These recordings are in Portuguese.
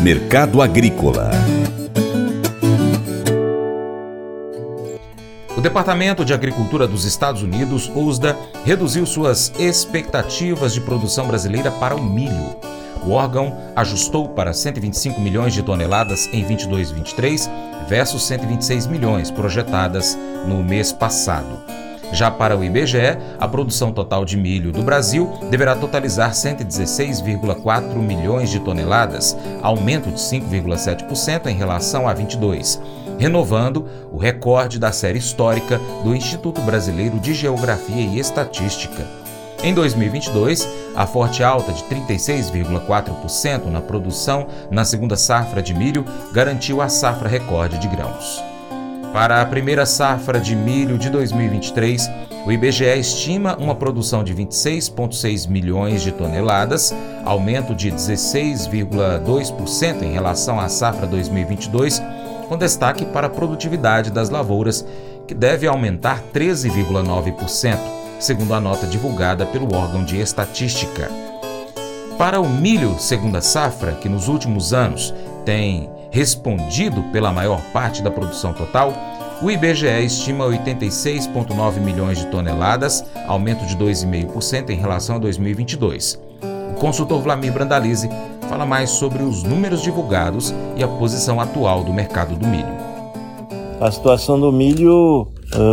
Mercado Agrícola O Departamento de Agricultura dos Estados Unidos, USDA, reduziu suas expectativas de produção brasileira para o milho. O órgão ajustou para 125 milhões de toneladas em 22 e 23 versus 126 milhões projetadas no mês passado. Já para o IBGE, a produção total de milho do Brasil deverá totalizar 116,4 milhões de toneladas, aumento de 5,7% em relação a 22 renovando o recorde da série histórica do Instituto Brasileiro de Geografia e Estatística. Em 2022, a forte alta de 36,4% na produção na segunda safra de milho garantiu a safra recorde de grãos. Para a primeira safra de milho de 2023, o IBGE estima uma produção de 26,6 milhões de toneladas, aumento de 16,2% em relação à safra 2022 com destaque para a produtividade das lavouras, que deve aumentar 13,9%, segundo a nota divulgada pelo órgão de estatística. Para o milho segunda safra, que nos últimos anos tem respondido pela maior parte da produção total, o IBGE estima 86,9 milhões de toneladas, aumento de 2,5% em relação a 2022. O consultor Vlamir Brandalize fala mais sobre os números divulgados e a posição atual do mercado do milho. A situação do milho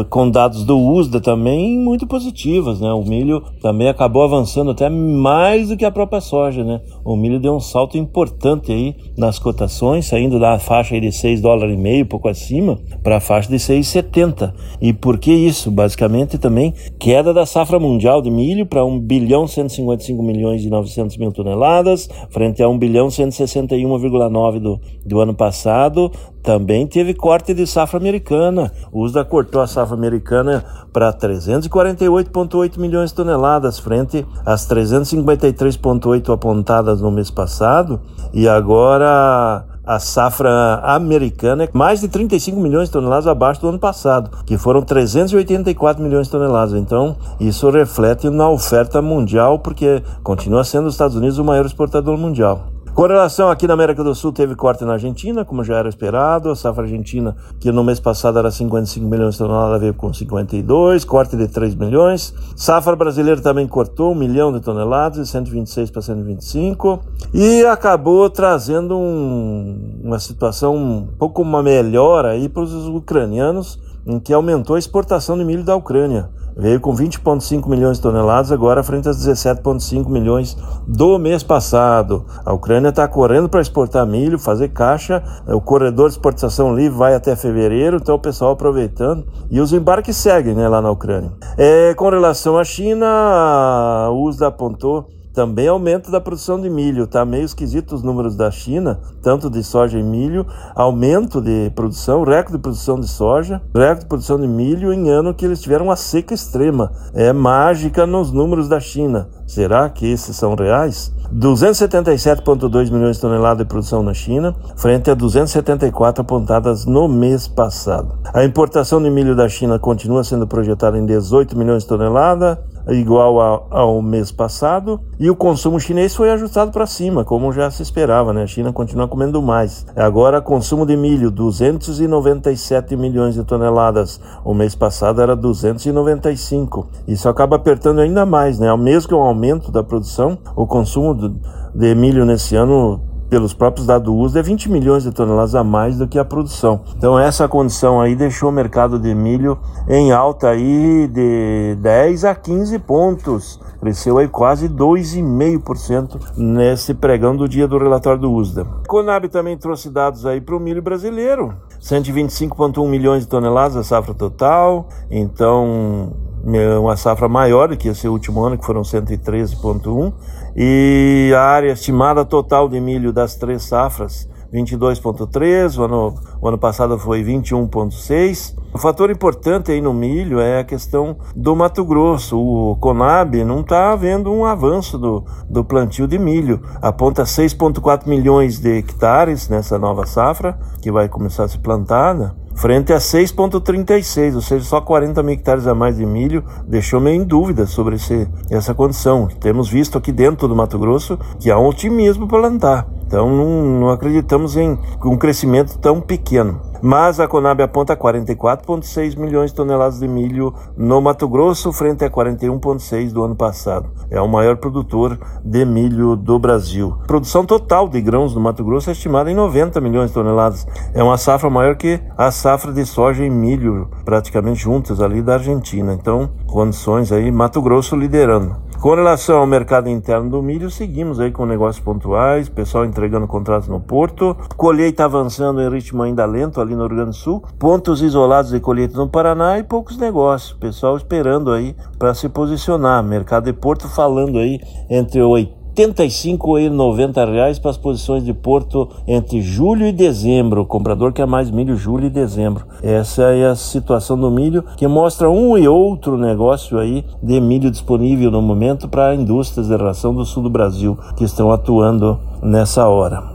com dados do USDA também muito positivas, né? O milho também acabou avançando até mais do que a própria soja, né? O milho deu um salto importante aí nas cotações, saindo da faixa de 6 dólares e meio, pouco acima, para a faixa de 6,70. E por que isso? Basicamente também queda da safra mundial de milho para 1 bilhão 155 milhões e 900 mil toneladas, frente a 1 bilhão 161,9 do, do ano passado, também teve corte de safra americana. O USDA cortou a safra americana para 348,8 milhões de toneladas, frente às 353,8 apontadas no mês passado. E agora a safra americana é mais de 35 milhões de toneladas abaixo do ano passado, que foram 384 milhões de toneladas. Então, isso reflete na oferta mundial, porque continua sendo os Estados Unidos o maior exportador mundial. Com relação aqui na América do Sul, teve corte na Argentina, como já era esperado. A safra argentina, que no mês passado era 55 milhões de toneladas, veio com 52, corte de 3 milhões. Safra brasileira também cortou 1 milhão de toneladas, de 126 para 125. E acabou trazendo um, uma situação um pouco uma melhor aí para os ucranianos, em que aumentou a exportação de milho da Ucrânia. Veio com 20,5 milhões de toneladas, agora frente às 17,5 milhões do mês passado. A Ucrânia está correndo para exportar milho, fazer caixa. O corredor de exportação livre vai até fevereiro, então o pessoal aproveitando. E os embarques seguem né, lá na Ucrânia. É, com relação à China, a USDA apontou também aumento da produção de milho. Tá meio esquisito os números da China, tanto de soja e milho. Aumento de produção, recorde de produção de soja, recorde de produção de milho em ano que eles tiveram uma seca extrema. É mágica nos números da China. Será que esses são reais? 277,2 milhões de toneladas de produção na China, frente a 274 apontadas no mês passado. A importação de milho da China continua sendo projetada em 18 milhões de toneladas, igual ao, ao mês passado, e o consumo chinês foi ajustado para cima, como já se esperava, né? A China continua comendo mais. Agora, consumo de milho, 297 milhões de toneladas. O mês passado era 295. Isso acaba apertando ainda mais, né? Mesmo que um aumento da produção, o consumo de milho nesse ano pelos próprios dados do uso, é 20 milhões de toneladas a mais do que a produção. Então essa condição aí deixou o mercado de milho em alta aí de 10 a 15 pontos. Cresceu aí quase 2,5% nesse pregão do dia do relatório do USDA. Conab também trouxe dados aí para o milho brasileiro. 125,1 milhões de toneladas a safra total. Então uma safra maior do que esse último ano, que foram 113,1, e a área estimada total de milho das três safras, 22,3, o ano, o ano passado foi 21,6. O fator importante aí no milho é a questão do Mato Grosso. O Conab não está vendo um avanço do, do plantio de milho. Aponta 6,4 milhões de hectares nessa nova safra, que vai começar a se plantar, né? Frente a 6,36, ou seja, só 40 mil hectares a mais de milho, deixou meio em dúvida sobre esse, essa condição. Temos visto aqui dentro do Mato Grosso que há um otimismo para plantar. Então não, não acreditamos em um crescimento tão pequeno. Mas a Conab aponta 44,6 milhões de toneladas de milho no Mato Grosso, frente a 41,6 do ano passado. É o maior produtor de milho do Brasil. A produção total de grãos no Mato Grosso é estimada em 90 milhões de toneladas. É uma safra maior que a safra de soja e milho, praticamente juntas ali da Argentina. Então, condições aí, Mato Grosso liderando. Com relação ao mercado interno do milho, seguimos aí com negócios pontuais, pessoal entregando contratos no porto, colheita avançando em ritmo ainda lento ali no Rio Grande do Sul, pontos isolados de colheita no Paraná e poucos negócios, pessoal esperando aí para se posicionar, mercado de porto falando aí entre 80 85 e 90 reais para as posições de Porto entre julho e dezembro. O comprador quer mais milho julho e dezembro. Essa é a situação do milho que mostra um e outro negócio aí de milho disponível no momento para indústrias de ração do sul do Brasil que estão atuando nessa hora.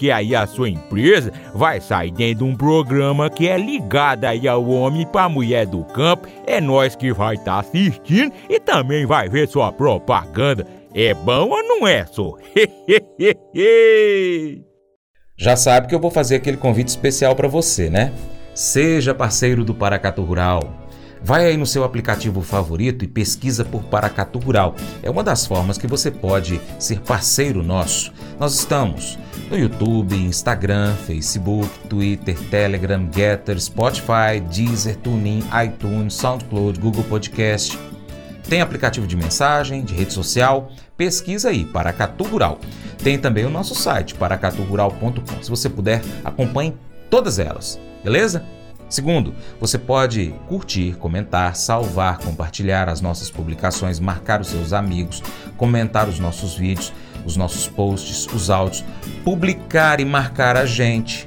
aí a sua empresa vai sair dentro de um programa que é ligado aí ao homem para mulher do campo. É nós que vai estar tá assistindo e também vai ver sua propaganda. É bom ou não é, só? Já sabe que eu vou fazer aquele convite especial para você, né? Seja parceiro do Paracatu Rural. Vai aí no seu aplicativo favorito e pesquisa por Paracatu Rural. É uma das formas que você pode ser parceiro nosso. Nós estamos no YouTube, Instagram, Facebook, Twitter, Telegram, Getter, Spotify, Deezer, TuneIn, iTunes, SoundCloud, Google Podcast. Tem aplicativo de mensagem, de rede social. Pesquisa aí, Paracatu Rural. Tem também o nosso site, paracaturural.com. Se você puder, acompanhe todas elas, beleza? Segundo, você pode curtir, comentar, salvar, compartilhar as nossas publicações, marcar os seus amigos, comentar os nossos vídeos, os nossos posts, os áudios, publicar e marcar a gente.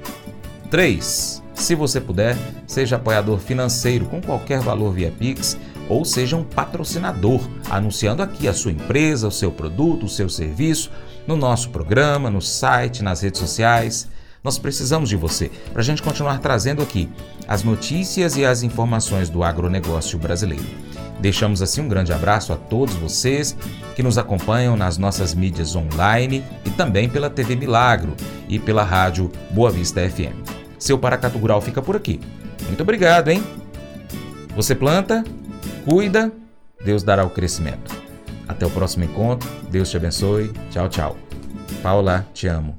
3. Se você puder, seja apoiador financeiro com qualquer valor via Pix ou seja um patrocinador, anunciando aqui a sua empresa, o seu produto, o seu serviço no nosso programa, no site, nas redes sociais. Nós precisamos de você para a gente continuar trazendo aqui as notícias e as informações do agronegócio brasileiro. Deixamos assim um grande abraço a todos vocês que nos acompanham nas nossas mídias online e também pela TV Milagro e pela rádio Boa Vista FM. Seu Paracatu Rural fica por aqui. Muito obrigado, hein? Você planta, cuida, Deus dará o crescimento. Até o próximo encontro. Deus te abençoe. Tchau, tchau. Paula, te amo.